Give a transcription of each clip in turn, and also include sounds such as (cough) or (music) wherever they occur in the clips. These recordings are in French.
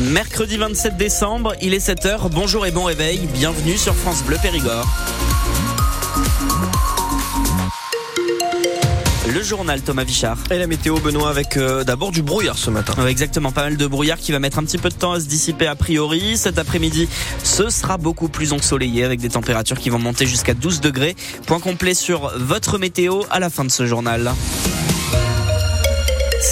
Mercredi 27 décembre, il est 7h. Bonjour et bon réveil. Bienvenue sur France Bleu Périgord. Le journal Thomas Vichard. Et la météo Benoît avec euh, d'abord du brouillard ce matin. Ouais, exactement, pas mal de brouillard qui va mettre un petit peu de temps à se dissiper a priori. Cet après-midi, ce sera beaucoup plus ensoleillé avec des températures qui vont monter jusqu'à 12 degrés. Point complet sur votre météo à la fin de ce journal.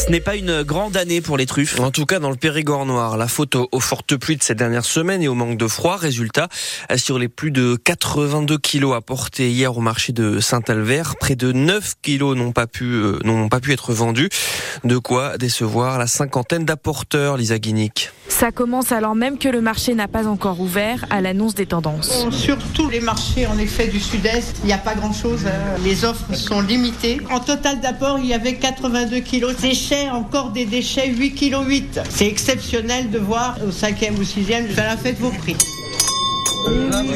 Ce n'est pas une grande année pour les truffes. En tout cas, dans le Périgord noir, la faute aux fortes pluies de ces dernières semaines et au manque de froid. Résultat, sur les plus de 82 kilos apportés hier au marché de Saint-Alvert, près de 9 kilos n'ont pas pu, euh, n'ont pas pu être vendus. De quoi décevoir la cinquantaine d'apporteurs, Lisa Guinic. Ça commence alors même que le marché n'a pas encore ouvert à l'annonce des tendances. Sur tous les marchés, en effet, du sud-est, il n'y a pas grand-chose. Euh, les offres sont limitées. En total d'apport, il y avait 82 kilos. Déchets, encore des déchets, 8 kg 8. C'est exceptionnel de voir au 5e ou 6e, ça la fête vos prix.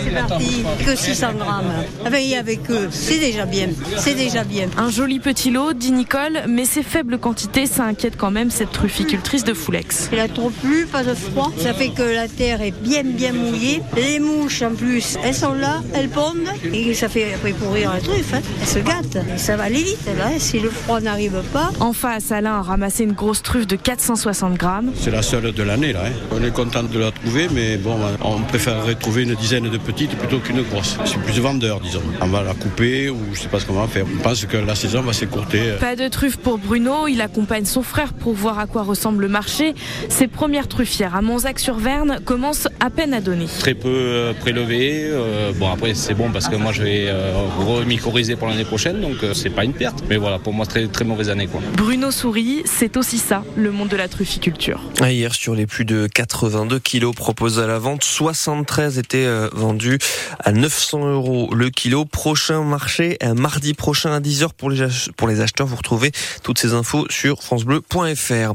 C'est parti, que 600 grammes. Avec, avec eux, c'est déjà bien. C'est déjà bien. Un joli petit lot, dit Nicole, mais ces faibles quantités, ça inquiète quand même cette trufficultrice de Foulex. Il a trop plu, pas de froid. Ça fait que la terre est bien, bien mouillée. Les mouches, en plus, elles sont là, elles pondent. Et ça fait après pourrir la truffe. Hein. Elles se gâtent. Et ça va aller vite, là, hein, si le froid n'arrive pas. En face, Alain a ramassé une grosse truffe de 460 grammes. C'est la seule de l'année, là. Hein. On est content de la trouver, mais bon, on préférerait trouver une dizaine de petites plutôt qu'une grosse. C'est plus vendeur, disons. On va la couper ou je sais pas ce qu'on va faire. On pense que la saison va s'écourter. Pas de truffe pour Bruno. Il accompagne son frère pour voir à quoi ressemble le marché. Ses premières truffières à Monzac-sur-Verne commencent à peine à donner. Très peu euh, prélevé. Euh, bon, après, c'est bon parce que moi, je vais euh, remicoriser pour l'année prochaine. Donc, euh, c'est pas une perte. Mais voilà, pour moi, très, très mauvaise année. Quoi. Bruno sourit. C'est aussi ça, le monde de la trufficulture. Hier, sur les plus de 82 kilos proposés à la vente, 73 étaient vendus à 900 euros le kilo. Prochain marché, mardi prochain à 10h pour les, acheteurs. Vous retrouvez toutes ces infos sur francebleu.fr.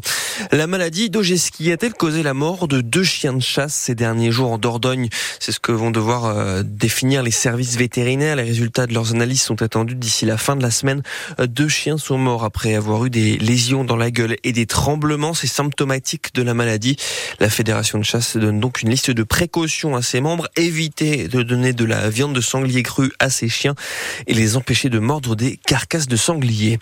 La maladie d'Ogeski a-t-elle causé la mort de deux chiens de chasse ces derniers jours en Dordogne? C'est ce que vont devoir euh, définir les services vétérinaires. Les résultats de leurs analyses sont attendus d'ici la fin de la semaine. Deux chiens sont morts après avoir eu des lésions dans la gueule et des tremblements. C'est symptomatique de la maladie. La fédération de chasse donne donc une liste de précautions à ses membres. Éviter de donner de la viande de sanglier crue à ses chiens et les empêcher de mordre des carcasses de sanglier.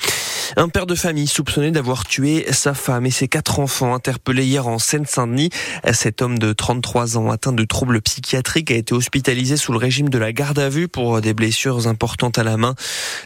Un père de famille soupçonné d'avoir tué sa femme et ses quatre enfants interpellés hier en Seine-Saint-Denis. Cet homme de 33 ans atteint de troubles psychiatriques a été hospitalisé sous le régime de la garde à vue pour des blessures importantes à la main.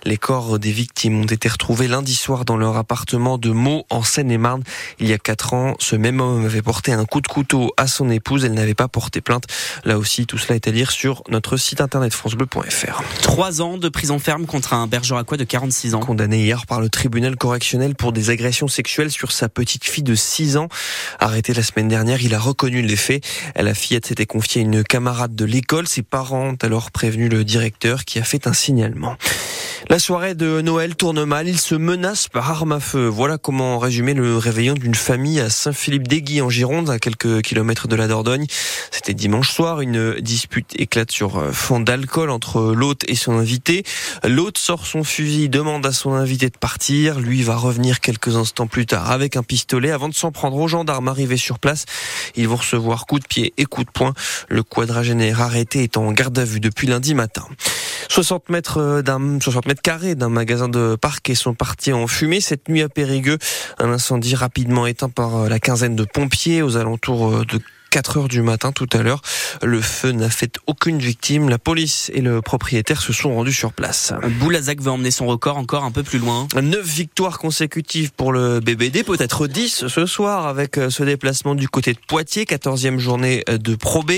Les corps des victimes ont été retrouvés lundi soir dans leur appartement de Meaux en Seine-et-Marne. Il y a quatre ans, ce même homme avait porté un coup de couteau à son épouse. Elle n'avait pas porté plainte. Là aussi, tout cela est à lire sur notre site internet francebleu.fr. Trois ans de prison ferme contre un bergeracois de 46 ans. Condamné hier par le tribunal correctionnel pour des agressions sexuelles sur sa petite fille de 6 ans. Arrêté la semaine dernière, il a reconnu les faits. La fillette s'était confiée à une camarade de l'école. Ses parents ont alors prévenu le directeur qui a fait un signalement. La soirée de Noël tourne mal, il se menace par arme à feu. Voilà comment résumer le réveillon d'une famille à Saint-Philippe-d'Aiguille en Gironde, à quelques kilomètres de la Dordogne. C'était dimanche soir, une dispute éclate sur fond d'alcool entre l'hôte et son invité. L'hôte sort son fusil, demande à son invité de partir. Lui va revenir quelques instants plus tard avec un pistolet avant de s'en prendre aux gendarmes arrivés sur place. Ils vont recevoir coups de pied et coups de poing. Le quadragénaire arrêté est en garde à vue depuis lundi matin. 60 mètres d'un 60 mètres carrés d'un magasin de parquet sont partis en fumée cette nuit à Périgueux. Un incendie rapidement éteint par la quinzaine de pompiers aux alentours de 4 heures du matin tout à l'heure. Le feu n'a fait aucune victime. La police et le propriétaire se sont rendus sur place. Boulazac veut emmener son record encore un peu plus loin. 9 victoires consécutives pour le BBD, peut-être 10 ce soir avec ce déplacement du côté de Poitiers, 14e journée de Pro B.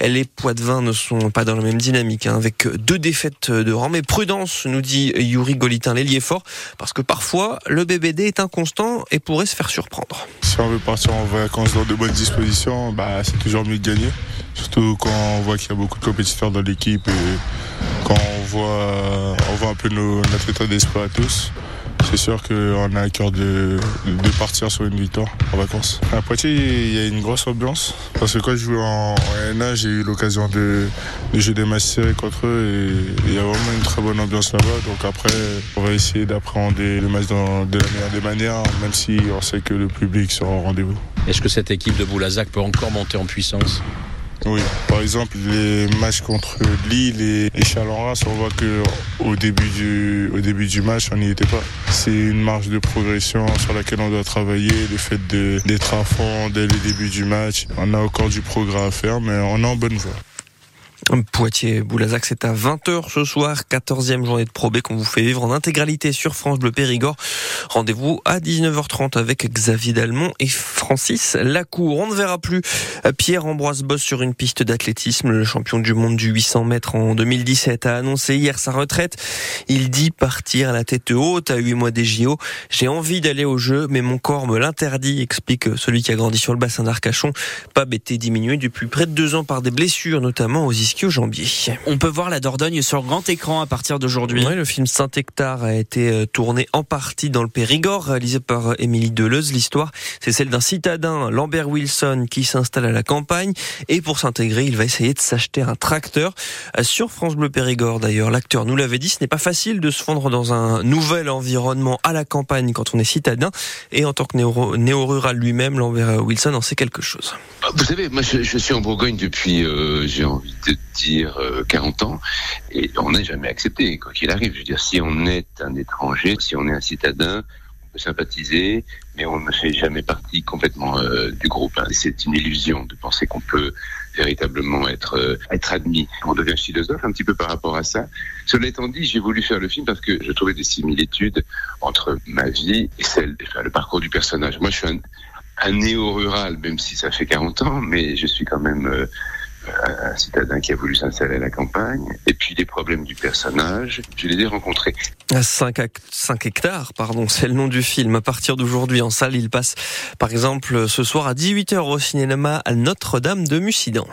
Les Poitevins ne sont pas dans la même dynamique hein, avec deux défaites de rang. Mais prudence, nous dit Yuri Golitin, l'ailier fort, parce que parfois le BBD est inconstant et pourrait se faire surprendre. Si on veut partir en vacances dans de bonnes dispositions, bah, c'est toujours mieux de gagner. Surtout quand on voit qu'il y a beaucoup de compétiteurs dans l'équipe et quand on voit, on voit un peu notre état d'esprit à tous. C'est sûr qu'on a à cœur de, partir sur une victoire en vacances. À Poitiers, il y a une grosse ambiance. Parce que quand je jouais en, en NA, j'ai eu l'occasion de, jouer des matchs serrés contre eux et il y a vraiment une très bonne ambiance là-bas. Donc après, on va essayer d'appréhender le match de la meilleure des manières, même si on sait que le public sera au rendez-vous. Est-ce que cette équipe de Boulazac peut encore monter en puissance oui, par exemple les matchs contre Lille et, et on voit que au début du au début du match, on n'y était pas. C'est une marge de progression sur laquelle on doit travailler. Le fait d'être à fond dès le début du match, on a encore du progrès à faire, mais on est en bonne voie. Poitiers-Boulazac, c'est à 20h ce soir, 14e journée de Pro qu'on vous fait vivre en intégralité sur France Bleu Périgord. Rendez-vous à 19h30 avec Xavier Dalmont et Francis Lacour. On ne verra plus Pierre-Ambroise Boss sur une piste d'athlétisme. Le champion du monde du 800 mètres en 2017 a annoncé hier sa retraite. Il dit partir à la tête haute à 8 mois des JO. J'ai envie d'aller au jeu, mais mon corps me l'interdit, explique celui qui a grandi sur le bassin d'Arcachon. Pas été diminué depuis près de deux ans par des blessures, notamment aux on peut voir la Dordogne sur grand écran à partir d'aujourd'hui. Oui, le film Saint-Hectare a été euh, tourné en partie dans le Périgord, réalisé par euh, Émilie Deleuze. L'histoire, c'est celle d'un citadin, Lambert Wilson, qui s'installe à la campagne. Et pour s'intégrer, il va essayer de s'acheter un tracteur. Euh, sur France Bleu Périgord, d'ailleurs, l'acteur nous l'avait dit, ce n'est pas facile de se fondre dans un nouvel environnement à la campagne quand on est citadin. Et en tant que néo-rural lui-même, Lambert Wilson en sait quelque chose. Vous savez, moi je, suis en Bourgogne depuis, j'ai envie de dire 40 euh, ans, et on n'est jamais accepté, quoi qu'il arrive. Je veux dire, si on est un étranger, si on est un citadin, on peut sympathiser, mais on ne fait jamais partie complètement euh, du groupe. Hein. C'est une illusion de penser qu'on peut véritablement être euh, être admis. On devient philosophe un petit peu par rapport à ça. Cela étant dit, j'ai voulu faire le film parce que je trouvais des similitudes entre ma vie et celle, enfin, le parcours du personnage. Moi, je suis un, un néo-rural, même si ça fait 40 ans, mais je suis quand même un citadin qui a voulu s'installer à la campagne, et puis les problèmes du personnage, je les ai rencontrés. 5, 5 hectares, pardon, (laughs) c'est le nom du film. À partir d'aujourd'hui en salle, il passe par exemple ce soir à 18h au cinéma à Notre-Dame de Mussidan.